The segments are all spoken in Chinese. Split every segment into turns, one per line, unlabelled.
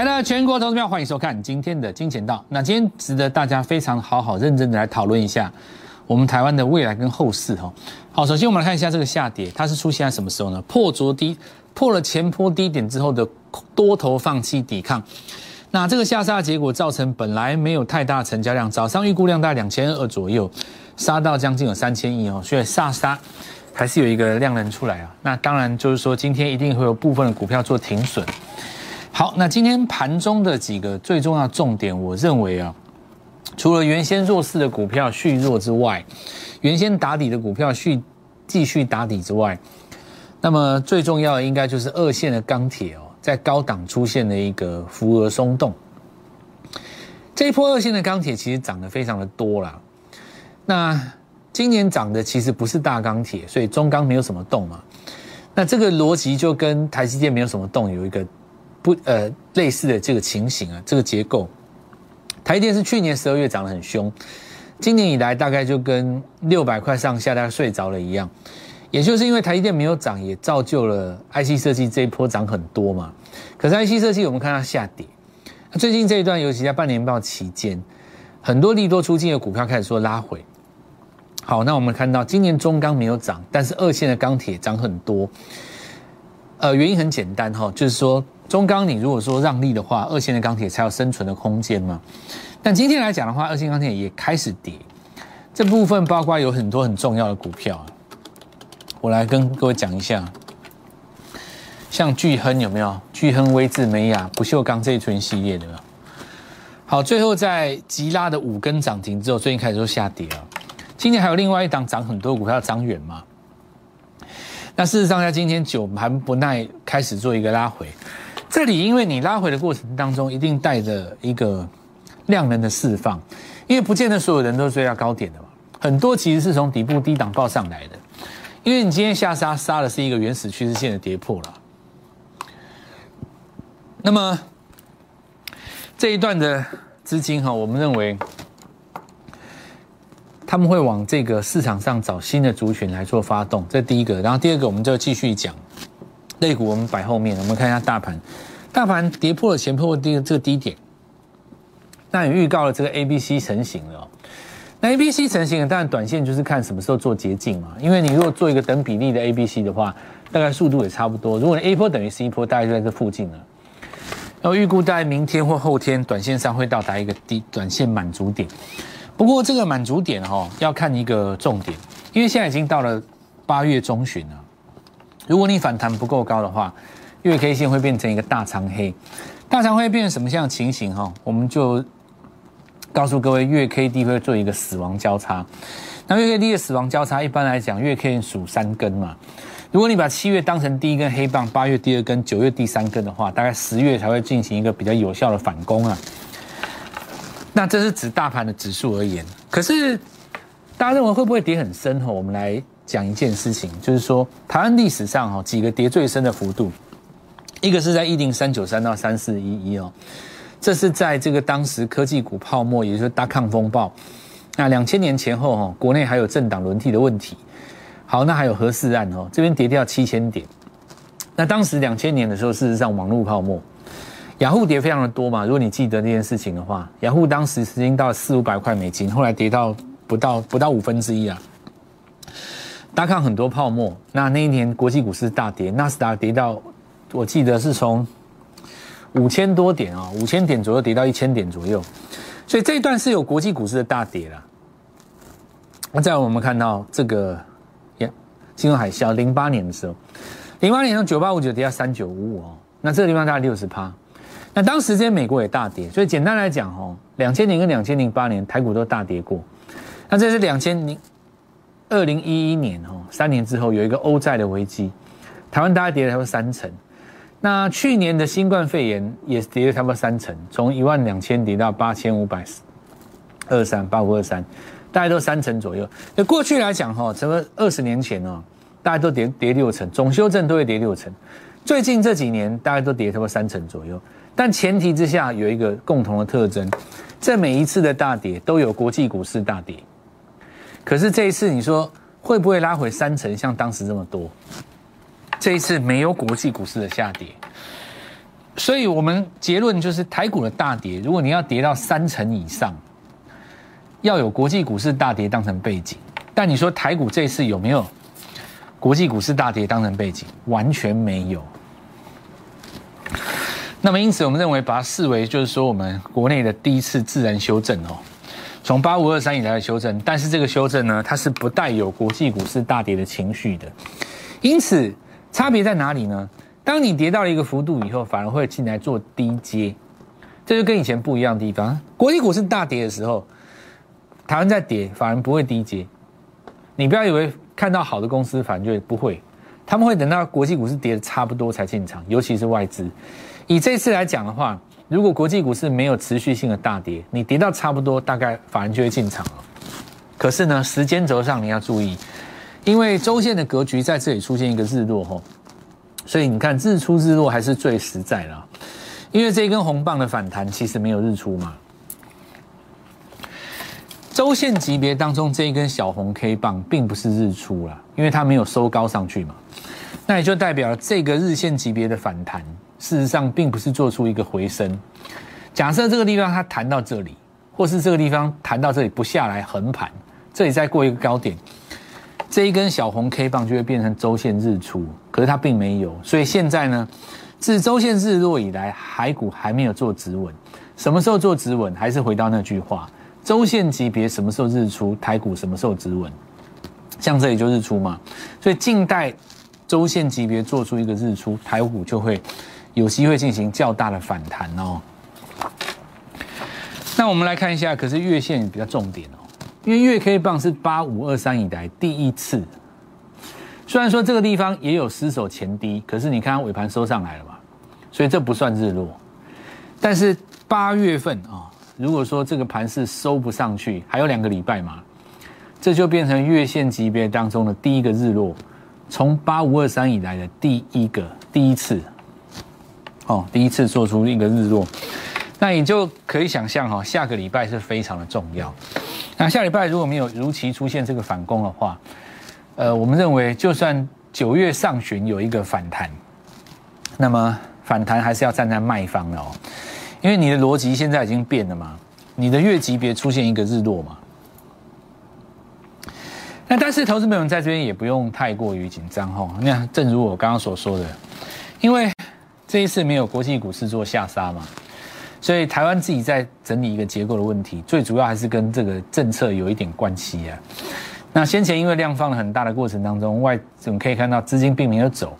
来了全国投资票，欢迎收看今天的金钱道。那今天值得大家非常好好认真的来讨论一下我们台湾的未来跟后市哈。好，首先我们来看一下这个下跌，它是出现在什么时候呢？破昨低，破了前波低点之后的多头放弃抵抗。那这个下杀结果造成本来没有太大成交量，早上预估量大概两千二左右，杀到将近有三千亿哦，所以下杀还是有一个量能出来啊。那当然就是说今天一定会有部分的股票做停损。好，那今天盘中的几个最重要重点，我认为啊，除了原先弱势的股票续弱之外，原先打底的股票续继续打底之外，那么最重要的应该就是二线的钢铁哦，在高档出现了一个浮额松动。这一波二线的钢铁其实涨得非常的多啦。那今年涨的其实不是大钢铁，所以中钢没有什么动嘛。那这个逻辑就跟台积电没有什么动有一个。不，呃，类似的这个情形啊，这个结构，台电是去年十二月涨得很凶，今年以来大概就跟六百块上下大家睡着了一样，也就是因为台积电没有涨，也造就了 IC 设计这一波涨很多嘛。可是 IC 设计我们看它下跌，最近这一段尤其在半年报期间，很多利多出尽的股票开始说拉回。好，那我们看到今年中钢没有涨，但是二线的钢铁涨很多，呃，原因很简单哈，就是说。中钢，你如果说让利的话，二线的钢铁才有生存的空间嘛。但今天来讲的话，二线钢铁也开始跌，这部分包括有很多很重要的股票，我来跟各位讲一下。像巨亨有没有？巨亨、威智、美雅、不锈钢这一群系列的。好，最后在吉拉的五根涨停之后，最近开始都下跌了。今天还有另外一档涨很多股票，涨远嘛。那事实上，在今天九盘不耐开始做一个拉回。这里，因为你拉回的过程当中，一定带着一个量能的释放，因为不见得所有人都追到高点的嘛，很多其实是从底部低档报上来的，因为你今天下杀杀的是一个原始趋势线的跌破了，那么这一段的资金哈，我们认为他们会往这个市场上找新的族群来做发动，这第一个，然后第二个，我们就继续讲。类股我们摆后面，我们看一下大盘，大盘跌破了前破低这个低点，那也预告了这个 A、B、C 成型了。那 A、B、C 成型了，当然短线就是看什么时候做捷径嘛。因为你如果做一个等比例的 A、B、C 的话，大概速度也差不多。如果你 A 波等于 C 波，大概就在这附近了。然后预估在明天或后天，短线上会到达一个低短线满足点。不过这个满足点哈，要看一个重点，因为现在已经到了八月中旬了。如果你反弹不够高的话，月 K 线会变成一个大长黑，大长黑变成什么样的情形哈？我们就告诉各位，月 K D 会做一个死亡交叉。那月 K D 的死亡交叉，一般来讲，月 K 数三根嘛。如果你把七月当成第一根黑棒，八月第二根，九月第三根的话，大概十月才会进行一个比较有效的反攻啊。那这是指大盘的指数而言，可是大家认为会不会跌很深哈？我们来。讲一件事情，就是说台湾历史上哈几个跌最深的幅度，一个是在一零三九三到三四一一哦，这是在这个当时科技股泡沫，也就是大抗风暴。那两千年前后哈，国内还有政党轮替的问题。好，那还有核四案哦，这边跌掉七千点。那当时两千年的时候，事实上网络泡沫，雅虎跌非常的多嘛。如果你记得那件事情的话，雅虎当时曾经到四五百块美金，后来跌到不到不到五分之一啊。大家看很多泡沫，那那一年国际股市大跌，纳斯达跌到，我记得是从五千多点啊，五千点左右跌到一千点左右，所以这一段是有国际股市的大跌了。那再我们看到这个，呀，金融海啸零八年的时候，零八年从九八五九跌到三九五五哦，那这个地方大概六十趴。那当时间美国也大跌，所以简单来讲哦，两千年跟两千零八年台股都大跌过。那这是两千零。二零一一年哦，三年之后有一个欧债的危机，台湾大概跌了差不多三成。那去年的新冠肺炎也跌了差不多三成，从一万两千跌到八千五百二三八五二三，大概都三成左右。那过去来讲哈，什么二十年前哦，大家都跌跌六成，总修正都会跌六成。最近这几年大概都跌差不多三成左右，但前提之下有一个共同的特征，在每一次的大跌都有国际股市大跌。可是这一次，你说会不会拉回三成，像当时这么多？这一次没有国际股市的下跌，所以我们结论就是台股的大跌，如果你要跌到三成以上，要有国际股市大跌当成背景。但你说台股这次有没有国际股市大跌当成背景？完全没有。那么因此，我们认为把它视为就是说我们国内的第一次自然修正哦，从八五二三以来的修正。但是这个修正呢，它是不带有国际股市大跌的情绪的。因此，差别在哪里呢？当你跌到了一个幅度以后，反而会进来做低阶，这就跟以前不一样的地方。国际股市大跌的时候，台湾在跌，反而不会低阶。你不要以为看到好的公司，反正就不会，他们会等到国际股市跌的差不多才进场，尤其是外资。以这次来讲的话，如果国际股市没有持续性的大跌，你跌到差不多，大概反而就会进场了。可是呢，时间轴上你要注意，因为周线的格局在这里出现一个日落吼。所以你看，日出日落还是最实在了，因为这一根红棒的反弹其实没有日出嘛。周线级别当中这一根小红 K 棒并不是日出了，因为它没有收高上去嘛。那也就代表这个日线级别的反弹，事实上并不是做出一个回升。假设这个地方它弹到这里，或是这个地方弹到这里不下来横盘，这里再过一个高点。这一根小红 K 棒就会变成周线日出，可是它并没有，所以现在呢，自周线日落以来，海股还没有做止稳。什么时候做止稳？还是回到那句话：周线级别什么时候日出，台股什么时候止稳？像这里就日出嘛，所以静待周线级别做出一个日出，台股就会有机会进行较大的反弹哦。那我们来看一下，可是月线比较重点哦。因为月 K 棒是八五二三以来第一次，虽然说这个地方也有失守前低，可是你看尾盘收上来了嘛，所以这不算日落。但是八月份啊，如果说这个盘是收不上去，还有两个礼拜嘛，这就变成月线级别当中的第一个日落，从八五二三以来的第一个第一次，哦，第一次做出一个日落，那你就可以想象哈，下个礼拜是非常的重要。那下礼拜如果没有如期出现这个反攻的话，呃，我们认为就算九月上旬有一个反弹，那么反弹还是要站在卖方的哦，因为你的逻辑现在已经变了嘛，你的月级别出现一个日落嘛。那但是投资朋友在这边也不用太过于紧张哈，那正如我刚刚所说的，因为这一次没有国际股市做下杀嘛。所以台湾自己在整理一个结构的问题，最主要还是跟这个政策有一点关系啊。那先前因为量放了很大的过程当中，外我们可以看到资金并没有走，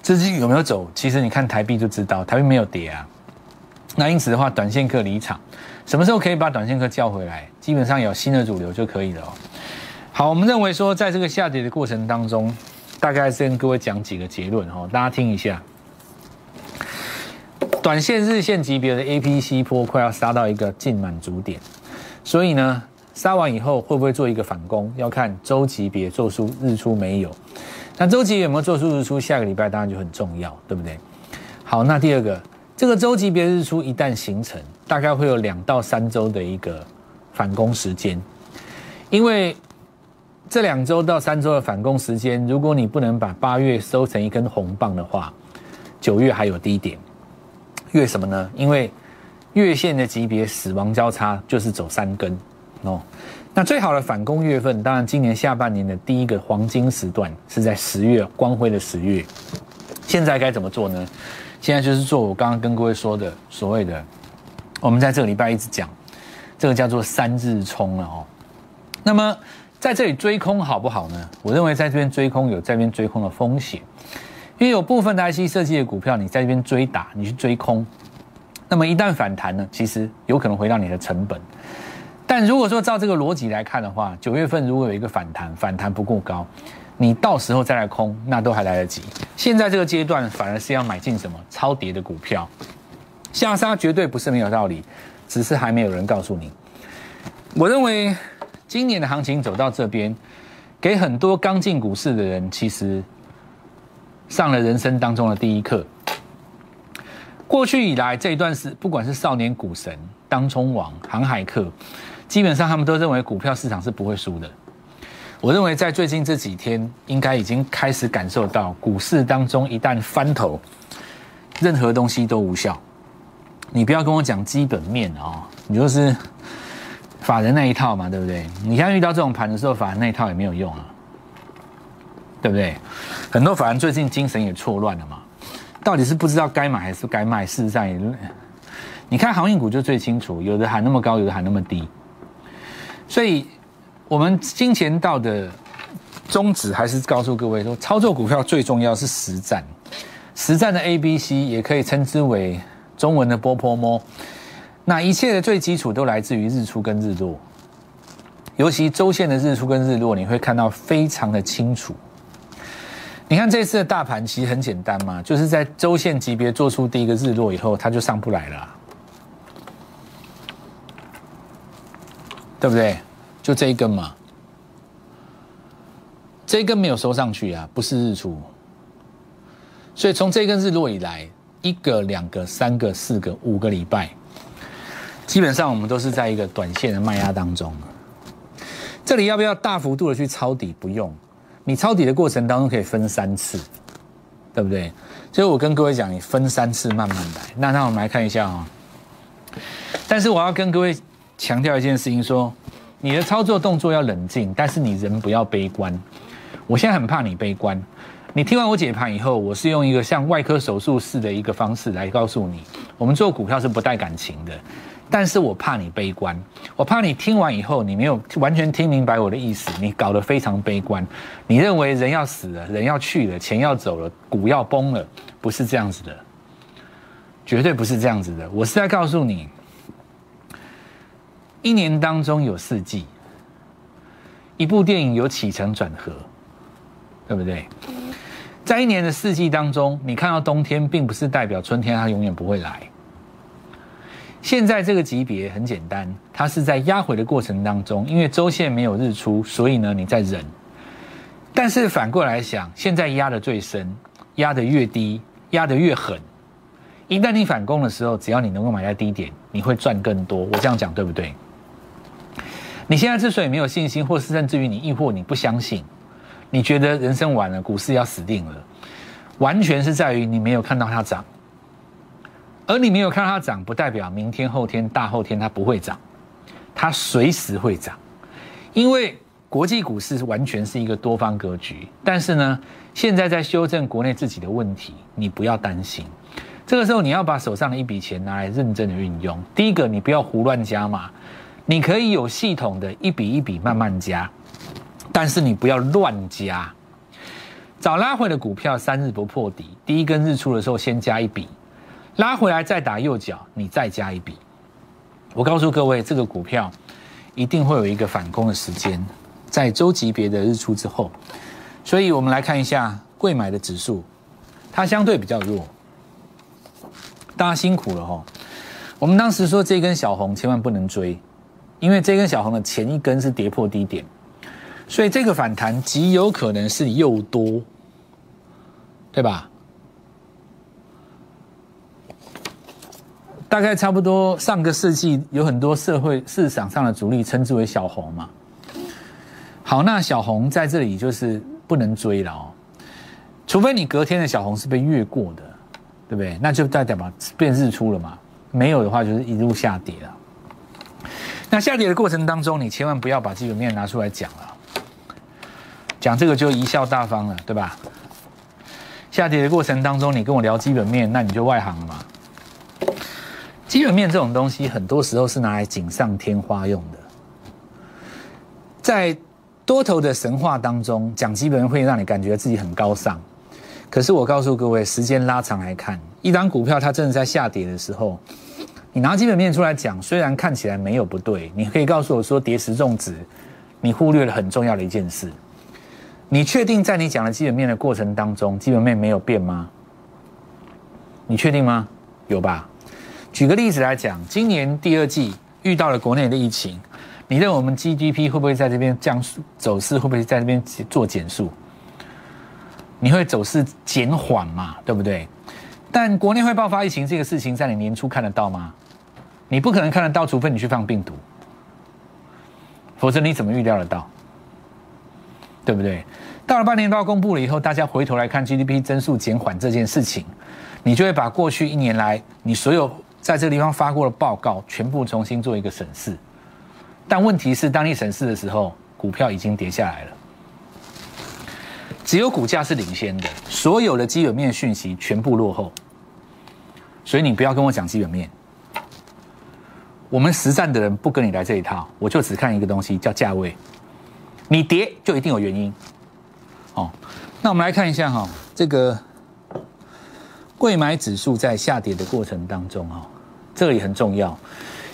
资金有没有走？其实你看台币就知道，台币没有跌啊。那因此的话，短线客离场，什么时候可以把短线客叫回来？基本上有新的主流就可以了哦。好，我们认为说，在这个下跌的过程当中，大概是跟各位讲几个结论哦，大家听一下。短线日线级别的 A P C 波快要杀到一个近满足点，所以呢，杀完以后会不会做一个反攻，要看周级别做出日出没有。那周级别有没有做出日出，下个礼拜当然就很重要，对不对？好，那第二个，这个周级别日出一旦形成，大概会有两到三周的一个反攻时间，因为这两周到三周的反攻时间，如果你不能把八月收成一根红棒的话，九月还有低点。月什么呢？因为月线的级别死亡交叉就是走三根哦。那最好的反攻月份，当然今年下半年的第一个黄金时段是在十月，光辉的十月。现在该怎么做呢？现在就是做我刚刚跟各位说的所谓的，我们在这个礼拜一直讲，这个叫做三日冲了哦。那么在这里追空好不好呢？我认为在这边追空有这边追空的风险。因为有部分的 IC 设计的股票，你在这边追打，你去追空，那么一旦反弹呢，其实有可能回到你的成本。但如果说照这个逻辑来看的话，九月份如果有一个反弹，反弹不够高，你到时候再来空，那都还来得及。现在这个阶段反而是要买进什么超跌的股票，下杀绝对不是没有道理，只是还没有人告诉你。我认为今年的行情走到这边，给很多刚进股市的人，其实。上了人生当中的第一课。过去以来这一段是，不管是少年股神、当冲王、航海客，基本上他们都认为股票市场是不会输的。我认为在最近这几天，应该已经开始感受到股市当中一旦翻头，任何东西都无效。你不要跟我讲基本面哦，你就是法人那一套嘛，对不对？你现在遇到这种盘的时候，法人那一套也没有用啊，对不对？很多法人最近精神也错乱了嘛，到底是不知道该买还是该卖？事实上也，你看航运股就最清楚，有的喊那么高，有的喊那么低。所以，我们金钱道的宗旨还是告诉各位说，操作股票最重要是实战。实战的 A、B、C 也可以称之为中文的波波摸。那一切的最基础都来自于日出跟日落，尤其周线的日出跟日落，你会看到非常的清楚。你看这次的大盘其实很简单嘛，就是在周线级别做出第一个日落以后，它就上不来了。对不对？就这一根嘛，这一根没有收上去啊，不是日出。所以从这根日落以来，一个、两个、三个、四个、五个礼拜，基本上我们都是在一个短线的卖压当中。这里要不要大幅度的去抄底？不用，你抄底的过程当中可以分三次，对不对？所以我跟各位讲，你分三次慢慢来。那那我们来看一下啊，但是我要跟各位。强调一件事情，说你的操作动作要冷静，但是你人不要悲观。我现在很怕你悲观。你听完我解盘以后，我是用一个像外科手术式的一个方式来告诉你，我们做股票是不带感情的。但是我怕你悲观，我怕你听完以后你没有完全听明白我的意思，你搞得非常悲观。你认为人要死了，人要去了，钱要走了，股要崩了，不是这样子的，绝对不是这样子的。我是在告诉你。一年当中有四季，一部电影有起承转合，对不对？在一年的四季当中，你看到冬天，并不是代表春天它永远不会来。现在这个级别很简单，它是在压回的过程当中，因为周线没有日出，所以呢你在忍。但是反过来想，现在压的最深，压的越低，压的越狠。一旦你反攻的时候，只要你能够买在低点，你会赚更多。我这样讲对不对？你现在之所以没有信心，或是甚至于你亦或你不相信，你觉得人生完了，股市要死定了，完全是在于你没有看到它涨，而你没有看到它涨，不代表明天、后天、大后天它不会涨，它随时会涨，因为国际股市完全是一个多方格局。但是呢，现在在修正国内自己的问题，你不要担心，这个时候你要把手上的一笔钱拿来认真的运用。第一个，你不要胡乱加码。你可以有系统的一笔一笔慢慢加，但是你不要乱加。早拉回的股票三日不破底，第一根日出的时候先加一笔，拉回来再打右脚，你再加一笔。我告诉各位，这个股票一定会有一个反攻的时间，在周级别的日出之后。所以我们来看一下贵买的指数，它相对比较弱。大家辛苦了哈。我们当时说这根小红千万不能追。因为这根小红的前一根是跌破低点，所以这个反弹极有可能是又多，对吧？大概差不多上个世纪有很多社会市场上的主力称之为小红嘛。好，那小红在这里就是不能追了哦，除非你隔天的小红是被越过的，对不对？那就代表嘛变日出了嘛，没有的话就是一路下跌了。那下跌的过程当中，你千万不要把基本面拿出来讲了，讲这个就贻笑大方了，对吧？下跌的过程当中，你跟我聊基本面，那你就外行了嘛。基本面这种东西，很多时候是拿来锦上添花用的。在多头的神话当中，讲基本面会让你感觉自己很高尚。可是我告诉各位，时间拉长来看，一张股票它真的在下跌的时候。你拿基本面出来讲，虽然看起来没有不对，你可以告诉我说跌时重值，你忽略了很重要的一件事。你确定在你讲的基本面的过程当中，基本面没有变吗？你确定吗？有吧？举个例子来讲，今年第二季遇到了国内的疫情，你认为我们 GDP 会不会在这边降速？走势会不会在这边做减速？你会走势减缓嘛？对不对？但国内会爆发疫情这个事情，在你年初看得到吗？你不可能看得到，除非你去放病毒，否则你怎么预料得到？对不对？到了半年报公布了以后，大家回头来看 GDP 增速减缓这件事情，你就会把过去一年来你所有在这个地方发过的报告全部重新做一个审视。但问题是，当你审视的时候，股票已经跌下来了，只有股价是领先的，所有的基本面讯息全部落后。所以你不要跟我讲基本面，我们实战的人不跟你来这一套，我就只看一个东西叫价位，你跌就一定有原因。哦，那我们来看一下哈，这个贵买指数在下跌的过程当中啊，这里很重要。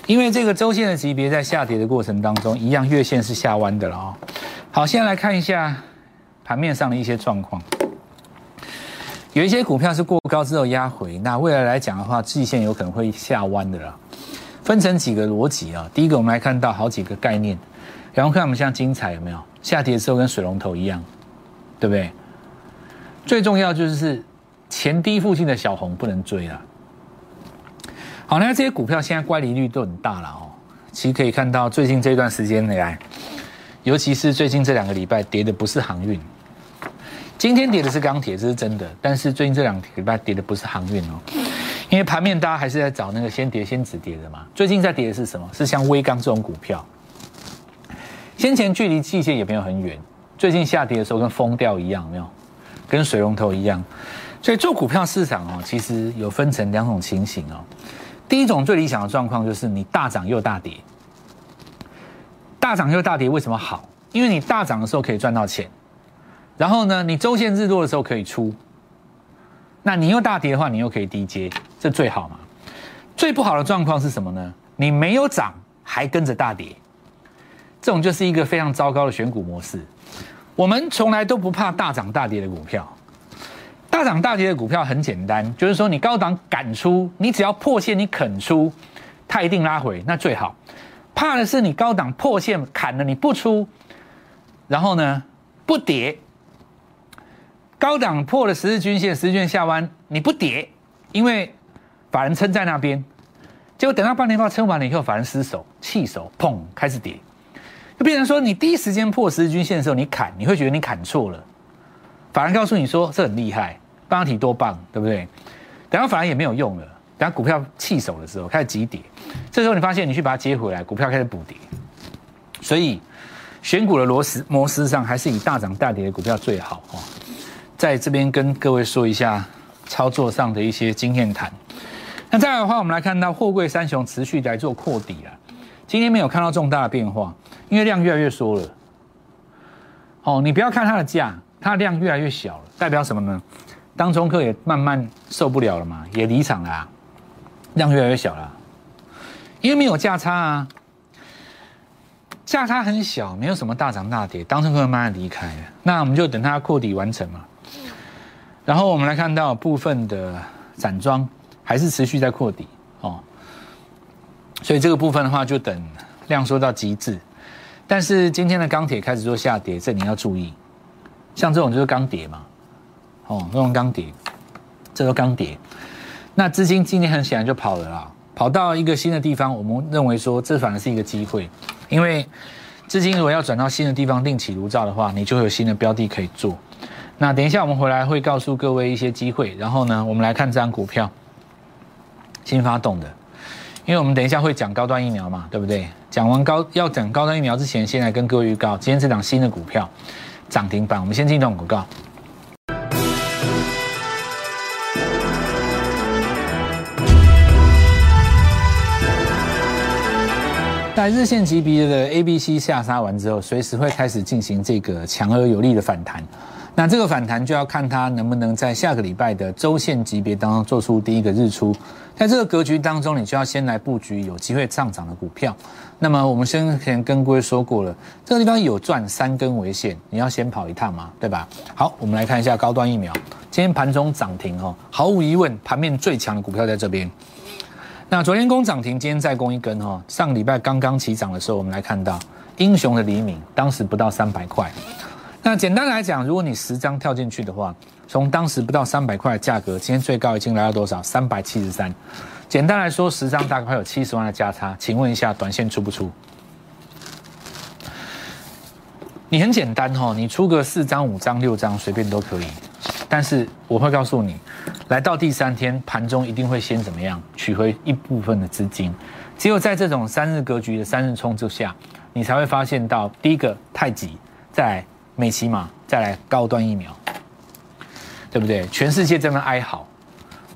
因为这个周线的级别在下跌的过程当中，一样月线是下弯的了啊。好，现在来看一下盘面上的一些状况。有一些股票是过高之后压回，那未来来讲的话，季线有可能会下弯的了。分成几个逻辑啊。第一个，我们来看到好几个概念，然后看我们像精彩有没有下跌之后跟水龙头一样，对不对？最重要就是前低附近的小红不能追了。好，那这些股票现在乖离率都很大了哦。其实可以看到，最近这段时间以来，尤其是最近这两个礼拜跌的不是航运，今天跌的是钢铁，这是真的。但是最近这两个礼拜跌的不是航运哦，因为盘面大家还是在找那个先跌先止跌的嘛。最近在跌的是什么？是像微钢这种股票，先前距离季线也没有很远，最近下跌的时候跟疯掉一样，没有？跟水龙头一样。所以做股票市场哦，其实有分成两种情形哦。第一种最理想的状况就是你大涨又大跌，大涨又大跌为什么好？因为你大涨的时候可以赚到钱，然后呢，你周线日落的时候可以出，那你又大跌的话，你又可以低接，这最好嘛。最不好的状况是什么呢？你没有涨还跟着大跌，这种就是一个非常糟糕的选股模式。我们从来都不怕大涨大跌的股票。大涨大跌的股票很简单，就是说你高档敢出，你只要破线你肯出，它一定拉回，那最好。怕的是你高档破线砍了你不出，然后呢不跌，高档破了十日均线，十日均线下弯你不跌，因为法人撑在那边，结果等到半年报撑完了以后，法人失手弃手，砰开始跌，就变成说你第一时间破十日均线的时候你砍，你会觉得你砍错了，法人告诉你说这很厉害。半导体多棒，对不对？等下反而也没有用了。等下股票弃手的时候开始急跌，这时候你发现你去把它接回来，股票开始补跌。所以选股的螺丝模式上，还是以大涨大跌的股票最好哈。在这边跟各位说一下操作上的一些经验谈。那再来的话，我们来看到货柜三雄持续来做扩底了。今天没有看到重大的变化，因为量越来越缩了。哦，你不要看它的价，它的量越来越小了，代表什么呢？当中客也慢慢受不了了嘛，也离场了，量越来越小了，因为没有价差啊，价差很小，没有什么大涨大跌，当中客慢慢离开，那我们就等它扩底完成嘛。然后我们来看到部分的散装还是持续在扩底哦，所以这个部分的话就等量缩到极致，但是今天的钢铁开始做下跌，这你要注意，像这种就是钢铁嘛。哦，用钢铁，这都钢铁，那资金今天很显然就跑了啦，跑到一个新的地方。我们认为说，这反而是一个机会，因为资金如果要转到新的地方另起炉灶的话，你就会有新的标的可以做。那等一下我们回来会告诉各位一些机会，然后呢，我们来看这张股票，新发动的，因为我们等一下会讲高端疫苗嘛，对不对？讲完高要讲高端疫苗之前，先来跟各位预告，今天这档新的股票涨停板，我们先进一段广告。在日线级别的 A、B、C 下杀完之后，随时会开始进行这个强而有力的反弹。那这个反弹就要看它能不能在下个礼拜的周线级别当中做出第一个日出。在这个格局当中，你就要先来布局有机会上涨的股票。那么我们先前跟各位说过了，这个地方有赚三根为线，你要先跑一趟嘛，对吧？好，我们来看一下高端疫苗，今天盘中涨停哦，毫无疑问，盘面最强的股票在这边。那昨天攻涨停，今天再攻一根哈。上礼拜刚刚起涨的时候，我们来看到英雄的黎明，当时不到三百块。那简单来讲，如果你十张跳进去的话，从当时不到三百块的价格，今天最高已经来到多少？三百七十三。简单来说，十张大概有七十万的价差。请问一下，短线出不出？你很简单哈，你出个四张、五张、六张，随便都可以。但是我会告诉你，来到第三天盘中一定会先怎么样取回一部分的资金。只有在这种三日格局的三日冲之下，你才会发现到第一个太极，再来美骑马，再来高端疫苗，对不对？全世界这么哀嚎，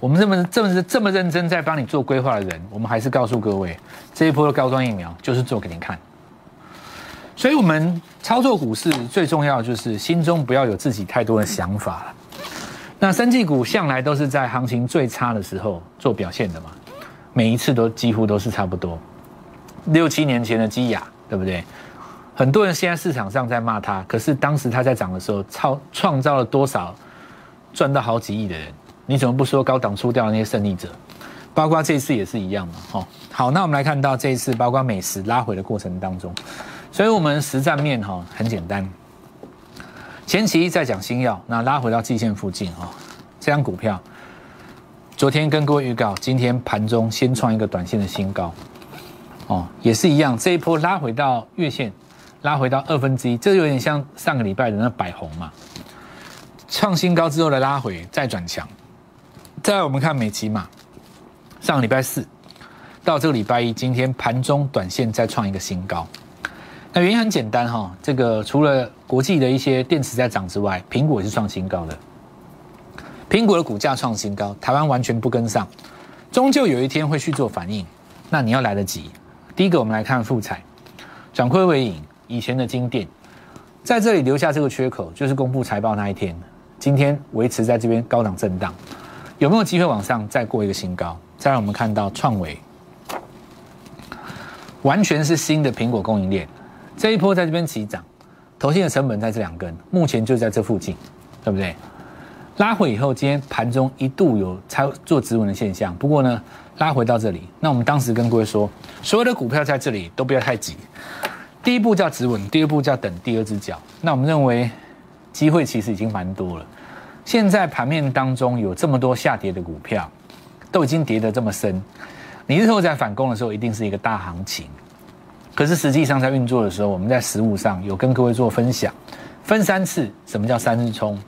我们这么这么这么认真在帮你做规划的人，我们还是告诉各位，这一波的高端疫苗就是做给你看。所以，我们操作股市最重要就是心中不要有自己太多的想法。那生技股向来都是在行情最差的时候做表现的嘛，每一次都几乎都是差不多。六七年前的基雅，对不对？很多人现在市场上在骂它，可是当时它在涨的时候，创创造了多少赚到好几亿的人？你怎么不说高档出掉那些胜利者？包括这次也是一样嘛，哈。好，那我们来看到这一次，包括美食拉回的过程当中。所以，我们实战面哈很简单。前期在讲新药，那拉回到季线附近啊，这张股票，昨天跟各位预告，今天盘中先创一个短线的新高，哦，也是一样，这一波拉回到月线，拉回到二分之一，这有点像上个礼拜的那百红嘛，创新高之后的拉回再转强。再来我们看美琪嘛，上个礼拜四到这个礼拜一，今天盘中短线再创一个新高。那原因很简单哈，这个除了国际的一些电池在涨之外，苹果也是创新高的。苹果的股价创新高，台湾完全不跟上，终究有一天会去做反应。那你要来得及。第一个，我们来看富彩，转亏为盈，以前的金店在这里留下这个缺口，就是公布财报那一天。今天维持在这边高档震荡，有没有机会往上再过一个新高？再让我们看到创维，完全是新的苹果供应链。这一波在这边起涨，投线的成本在这两根，目前就在这附近，对不对？拉回以后，今天盘中一度有才做止稳的现象，不过呢，拉回到这里，那我们当时跟各位说，所有的股票在这里都不要太急，第一步叫止稳，第二步叫等第二只脚。那我们认为机会其实已经蛮多了，现在盘面当中有这么多下跌的股票，都已经跌得这么深，你日后在反攻的时候，一定是一个大行情。可是实际上在运作的时候，我们在实物上有跟各位做分享，分三次，什么叫三日冲？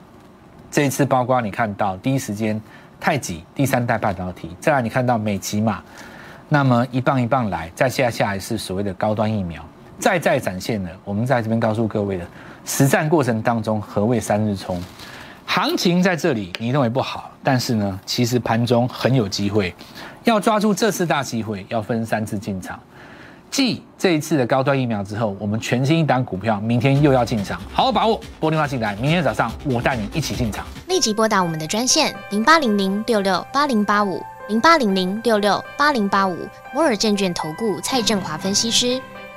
这一次包括你看到第一时间太极第三代半导体，再来你看到美骑马，那么一棒一棒来，再下下来是所谓的高端疫苗，再再展现了我们在这边告诉各位的实战过程当中何谓三日冲？行情在这里你认为不好，但是呢，其实盘中很有机会，要抓住这次大机会，要分三次进场。继这一次的高端疫苗之后，我们全新一档股票明天又要进场，好好把握，拨电话进来，明天早上我带你一起进场。
立即拨打我们的专线零八零零六六八零八五零八零零六六八零八五摩尔证券投顾蔡振华分析师。